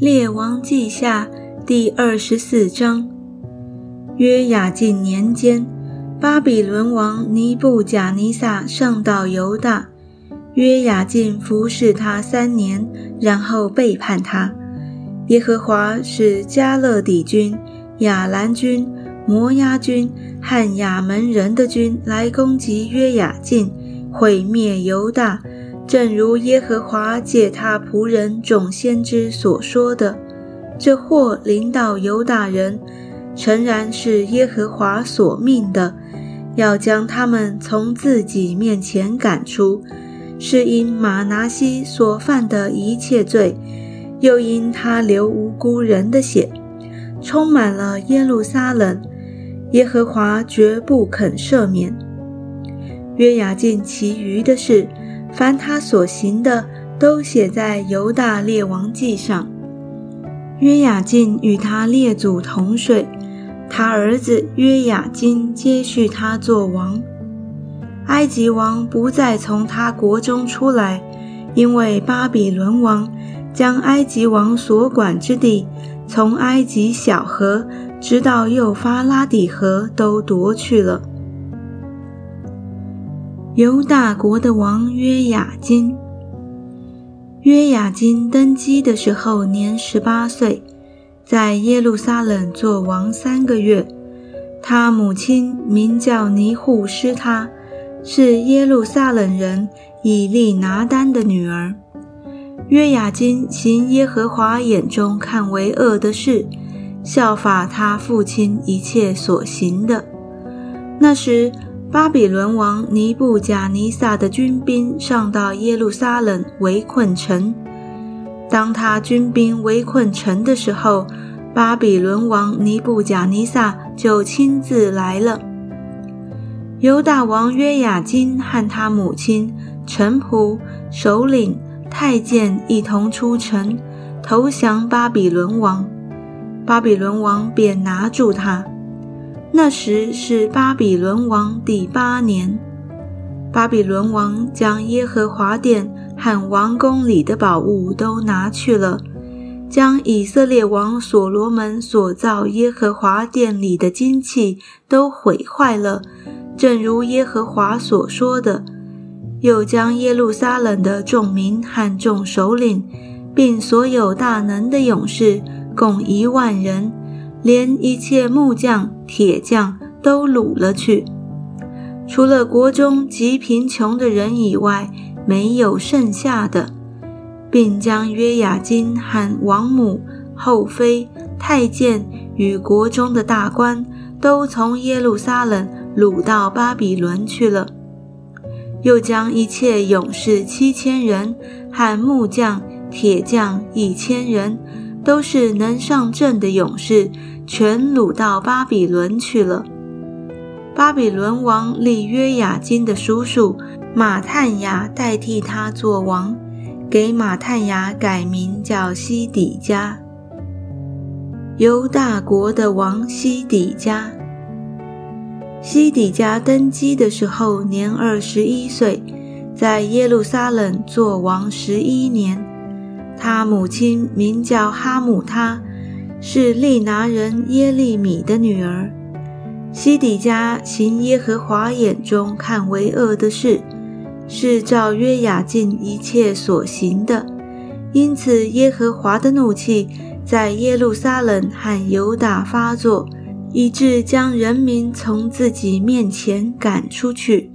列王记下第二十四章。约雅敬年间，巴比伦王尼布贾尼撒上到犹大，约雅敬服侍他三年，然后背叛他。耶和华使加勒底军、亚兰军、摩押军和亚门人的军来攻击约雅敬，毁灭犹大。正如耶和华借他仆人众先知所说的，这祸临到犹大人，诚然是耶和华所命的，要将他们从自己面前赶出，是因马拿西所犯的一切罪，又因他流无辜人的血，充满了耶路撒冷，耶和华绝不肯赦免。约雅敬其余的事。凡他所行的，都写在犹大列王记上。约雅敬与他列祖同睡，他儿子约雅金接续他做王。埃及王不再从他国中出来，因为巴比伦王将埃及王所管之地，从埃及小河直到幼发拉底河都夺去了。犹大国的王约雅金，约雅金登基的时候年十八岁，在耶路撒冷做王三个月。他母亲名叫尼户施他，是耶路撒冷人以利拿丹的女儿。约雅金行耶和华眼中看为恶的事，效法他父亲一切所行的。那时。巴比伦王尼布贾尼撒的军兵上到耶路撒冷围困城。当他军兵围困城的时候，巴比伦王尼布贾尼撒就亲自来了。犹大王约雅金和他母亲、臣仆、首领、太监一同出城投降巴比伦王。巴比伦王便拿住他。那时是巴比伦王第八年，巴比伦王将耶和华殿和王宫里的宝物都拿去了，将以色列王所罗门所造耶和华殿里的金器都毁坏了，正如耶和华所说的，又将耶路撒冷的众民和众首领，并所有大能的勇士，共一万人。连一切木匠、铁匠都掳了去，除了国中极贫穷的人以外，没有剩下的，并将约雅金和王母、后妃、太监与国中的大官都从耶路撒冷掳到巴比伦去了，又将一切勇士七千人和木匠、铁匠一千人，都是能上阵的勇士。全掳到巴比伦去了。巴比伦王立约雅金的叔叔马探雅代替他做王，给马探雅改名叫西底家。犹大国的王西底家，西底家登基的时候年二十一岁，在耶路撒冷做王十一年。他母亲名叫哈姆他。是利拿人耶利米的女儿，西底家行耶和华眼中看为恶的事，是照约雅敬一切所行的，因此耶和华的怒气在耶路撒冷和犹大发作，以致将人民从自己面前赶出去。